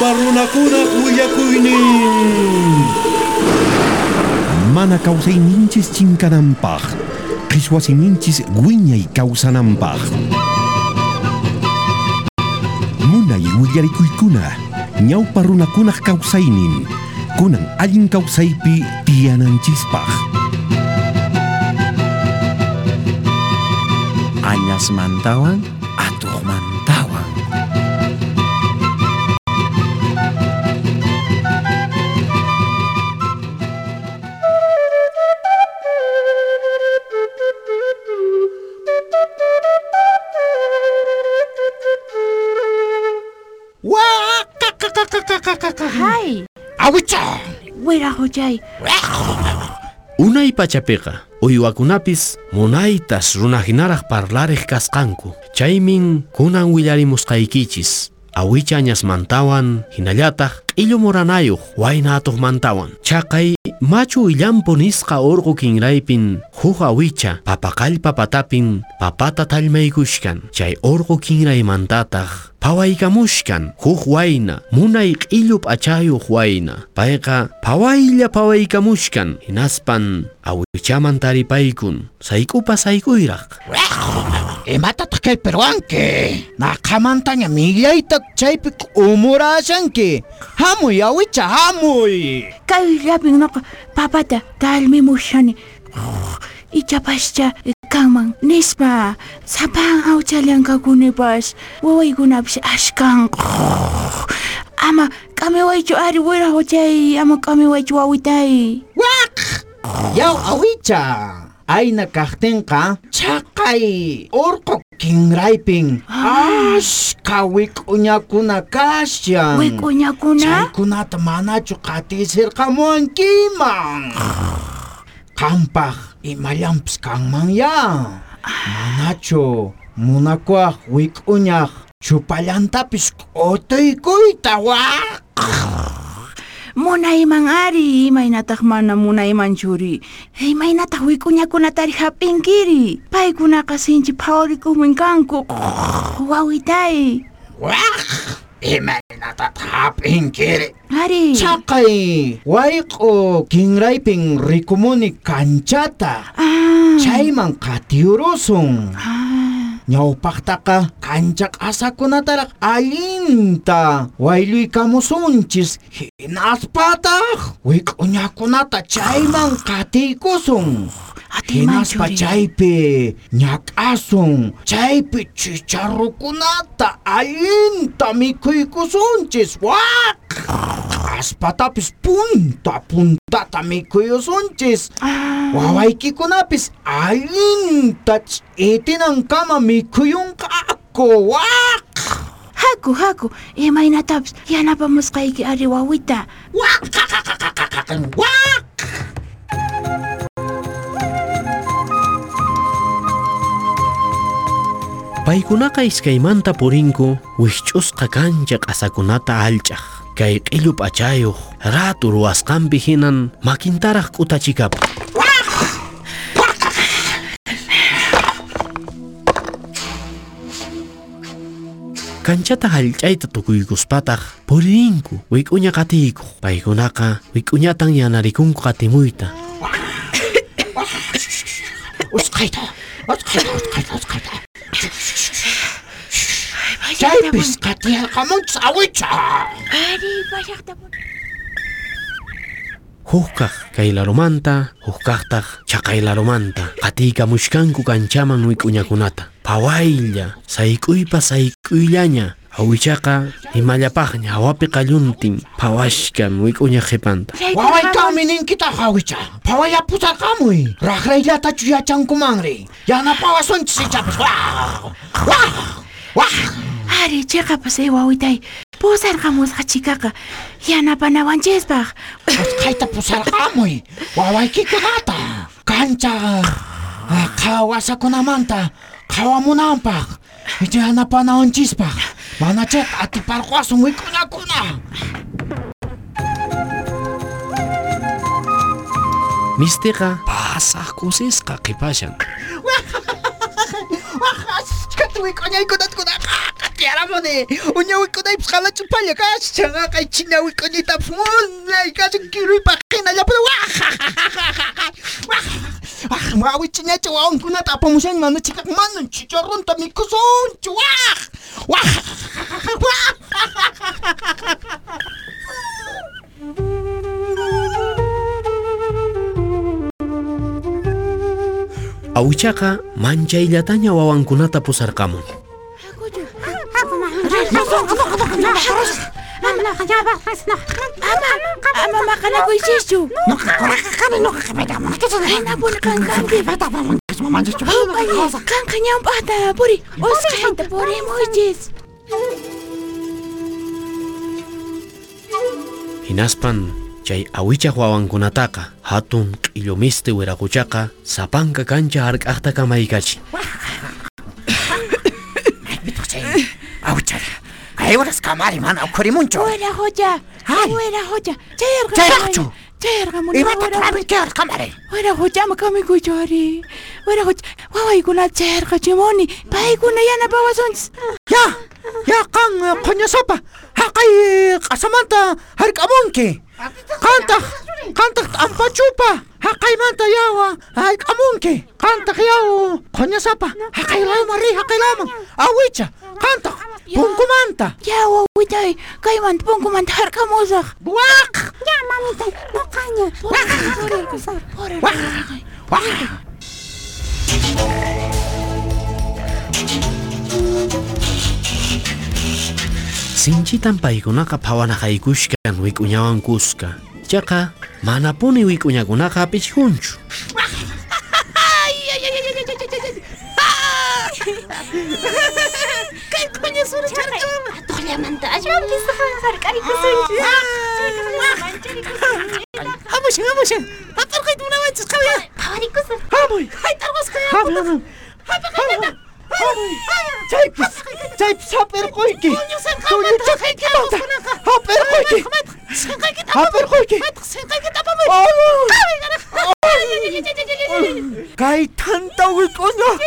Parruna kuna uya kuini. Mana kausei ninches chinkanampaj. Kiswasi ninches guiña y kausanampaj. Muna y uyari kuikuna. Ñau parruna kuna kausainin. Kunan alin kausaipi tianan chispaj. Mantawan. Hay, Awicha. wira hojay. unay pachapiqa uywakunapis munaytas runahinaraq parlariq kasqanku. Chaymin kunan willarimusqaykichis. Awicha añasmantawan hinallataq q'illu muranayuq wayna atuqmantawan. Chaqay machu illampu nisqa urqu kinraypin huk awicha papaqallpa patapin papata tallmaykushkan chay urqu kinraymantataq phawaykamushkan huk wayna munay q'illu p'achayuq wayna payqa phawaylla phawaykamushkan hinaspan awichaman taripaykun sayk'upa saykuyraq Imatataq kay peruanki. Naqamantaña millayta chaypi umurashanki. Hamuy, awicha, hamuy. Kay labing naqa papata talmi mushani. Ichapascha kanman nispa sapang awchalyanka kunipas wawaykunapas ashkan ama kamiwaychu ari wira hojay ama kamiwaychu wawitay Wak! Yaw awicha. Ayna kaqtinqa chaqay urqu kinraypin ashka wik'uñakuna kasyan. wikuñakuna Chaykunata manachu qatisirqamunkiman. Qampaq imalamps kang mangya. Manacho, munakwak, wikunyak, chupalantapis otoy ko'y tawak. Munay mangari, may natakman na munay manchuri. Hey, may natawi ko niya kung natarihapin kiri. Pay ko na kasinchi paori ko mingkang ko. Wawitay. Wak! imaynatathaping kiri. Hari. Tsakay waik o kingrayping rikumuni kanchata. Ah. Chay mang katiurusong. Ah. Nyaupakta ka, kanchak asa ko na tarak alinta. Wailuy ka musunchis, hinaspatak. Wik unya ko nata, chay ah. mang katikusong. Hinas pa chaypi, ñak asun, chaypi chicharrukunata allinta mikhuykusunchis wak. Aspatapis punta puntata mikhuyusunchis. Ah. Wawaykikunapis allinta ch'itinankama mikhuyunqa ako wak. Haku, haku, eh, imaynataps yanapamusqayki ari wawita. Wak, wak, wak, wak, wak. Paykunaqa iskaymanta purinku wikch'usqa kancha q'asakunata allch'aq kay q'illu p'achayuq ratu ruwasqanpi hinan makintaraq k'utachikapa. Kanchata hallch'ayta tukuykuspataq purinku wik'uña qatiykuq. Paykunaqa wik'uñatan yanarikunku qatimuyta. Usqayta usqayta usqayta usqayta chaypis qatiyarqamunchis awicha ari payaqta huk kaq kay larumanta huk kaqtaq chaqay larumanta qatiykamushkanku kanchaman wik'uñakunata phawaylla sayk'uypa sayk'uyllaña awichaqa imallapaqña hawapi qalluntin phawashkan wik'uña qhipanta wawaykami ninkita awicha phawayapusarqamuy raqrayllatachu yachankumanri yanapawasunchis ichapis waq waq waq Ari chaqapas pues, eywawitay eh, pusarqamusqachikaqa yanapanawanchikpaq usqayta pues, pusarqamuy wawaykikaqata kancha qawasakunamanta ah, qawamunanpaq yanapanawanchispaq manachaqa atiparqasun wik'uñakuna 여러분이 운영위권의 입사할지 빨리 가시장아가 진영위권이 다 와하하하하하 wawankunata pusarkamun Hinaspan chay awichaq wawankunataqa hatun q'illumisti wiraquchaqa sapanka kancha hark'aqta maikachi. ¡Ay, buenas camas, hermano! ¡Ocurrió mucho! ¡Buena ¡Ay! ¡Buena joya! ¡Cherga! ¡Cherga! ¡Y va a tocar mi querida camaré! ¡Buena joya! ¡Me cago en mi cuyori! ¡Buena ¡Y con la cherga, chimoni! ¡Pay con la llana, pavas ¡Ya! ¡Ya, can, coña sopa! ¡Hakai! ¡Casamanta! ¡Harkamonki! ¡Canta! ¡Canta! ¡Ampachupa! ¡Hakai manta yawa! ¡Ay, kamunki! ¡Canta yawa! ¡Coña sopa! ¡Hakai lama! ¡Ri! ¡Hakai lama! ¡Awicha! ¡Canta! ¡Punkumanta! Ya, wawitay, kayman punkumanta harkamusaq. ¡Waq! Ya, mamitay, nuqaña. ¡Waq! ¡Waq! Sinchitan paykunaqa phawanaqaykushkan wik'uñawan kusqa. Chaqa manapuni wik'uñakunaqa apichkunchu. 깔끔하게 소리처럼 놀려만다 아주 안 비싸 깔깔이 그 아버지 아버지 아빠가 누나와 지카야 바와리 끄스 아버지 하이 따라가서 가야 아버지 아빠가 된다 자이 자이 차 빼러 꼬이기 돈이 차 갈게 많다 아 빼러 꼬이기 생각이 다 빼러 꼬이기 생각이 다 봐봐 가이 탄다고 꺼나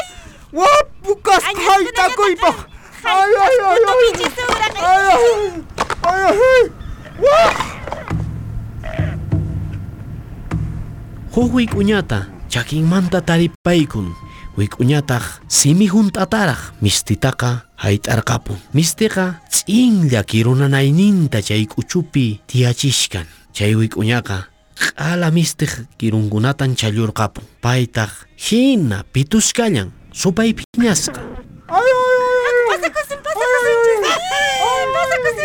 わっぶかすかいたくいばあややややあや Huk wik'uñata chakinmanta taripaykun wik'uñataq simi juntataraq mistitaqa hayt'arqapun mistiqa tz'inlla kirunanayninta chay k'uchupi tiyachishkan chay ala mistik kirungunatan kirunkunatan challurqapun Paitak, hina pituskallan sopa y piñasca. ¡Ay, ay, ay! ¡Pasa cosa, pasa cosa, ¡Pasa cosa,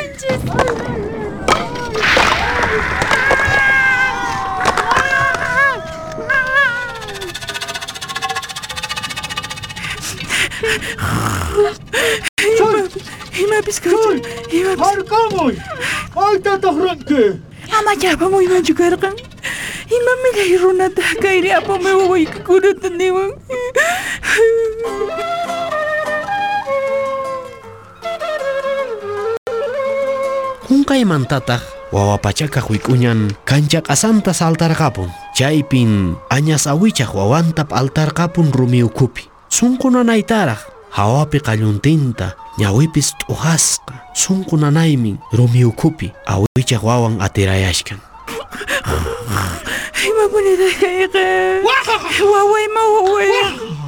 Има пискачым, има пискачым. Аркамой, айта тахранке. Ама япамой манчукаркан. Има милай руната кайри апаме овой курутан деван. Hunkai mantataq wawapachaqa wik'uñan kanchaq asanta saltarqapun chaypin añas awichaq wawantap altarqapun rumiukupi sunqu nanaytaraq hawapi nyawipis ñawipis t'ujasqa sunqu nanaymin rumiukupi awichaq wawan atirayashkan Ima bonita, hija. Guau. Guau, ima, guau.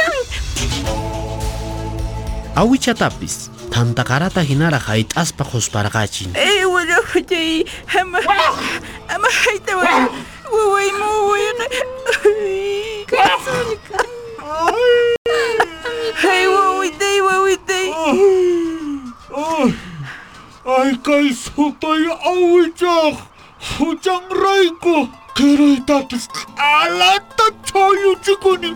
awichatappis tantakarata hinaraj ayt'aspakusparqachin ewarajuchayy ama ama hayta waway muwayqa kasulka ay wawitay wawitay ay kay sutay awichaj huchanrayku qiray tatis alata choyuchikuni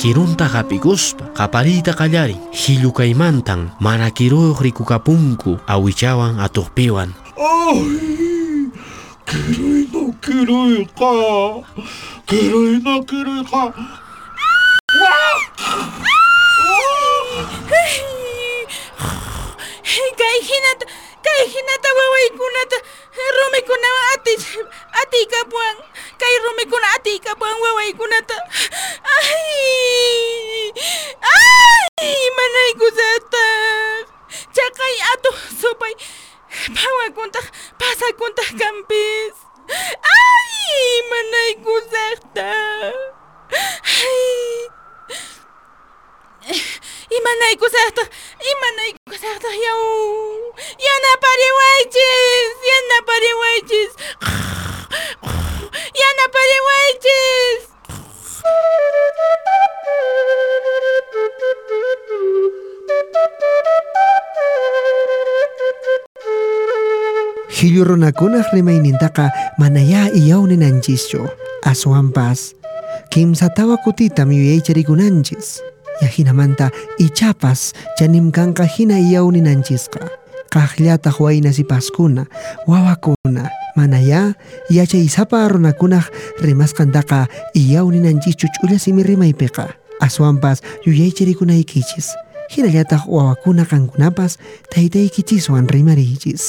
kirunta hapikuspa qapariyta qallarin hillukaymantang mana kiruyuq rikukapunku awichawan atuqpiwan Ay, kiruyna kiruyqa, kiruyna kiruyqa. Kay hinata, kay hinata Rumi ko na ati, ati ka buang. Kay Rumi ko na ati ka buang, waway ko na ta. Ay! Ay! Manay ko sa ta. Tsakay ato Hilyo runakunaq rimaynintaqa manaya iyawninanchischu aswanpas kimsatawa kutitam yuyaycharikunanchis yahinamanta ichapas chanimkanqa hina iyawninanchiska kaqllataq waynasipaskuna wawakuna manaya yachaysapa runakunaq rimasqantaqa iyawninanchischus ch'ulla simi rimaypiqa. Aswanpas yuyaycharikunaykichis hinallataq wawakuna qankunapas taytaykichiswan rimariychis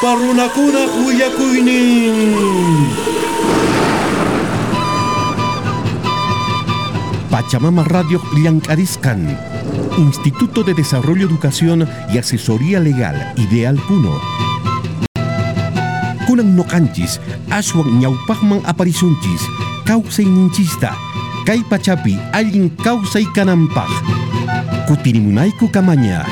Parunakuna Huyacuinin. Pachamama Radio Llancariscan, Instituto de Desarrollo, Educación y Asesoría Legal, Ideal Puno. Kunan no canchis, aswang ñaupajman aparisunchis, kausay ninchista, kay pachapi, alguien kausay kanampaj. Kutirimunaiku kamaña.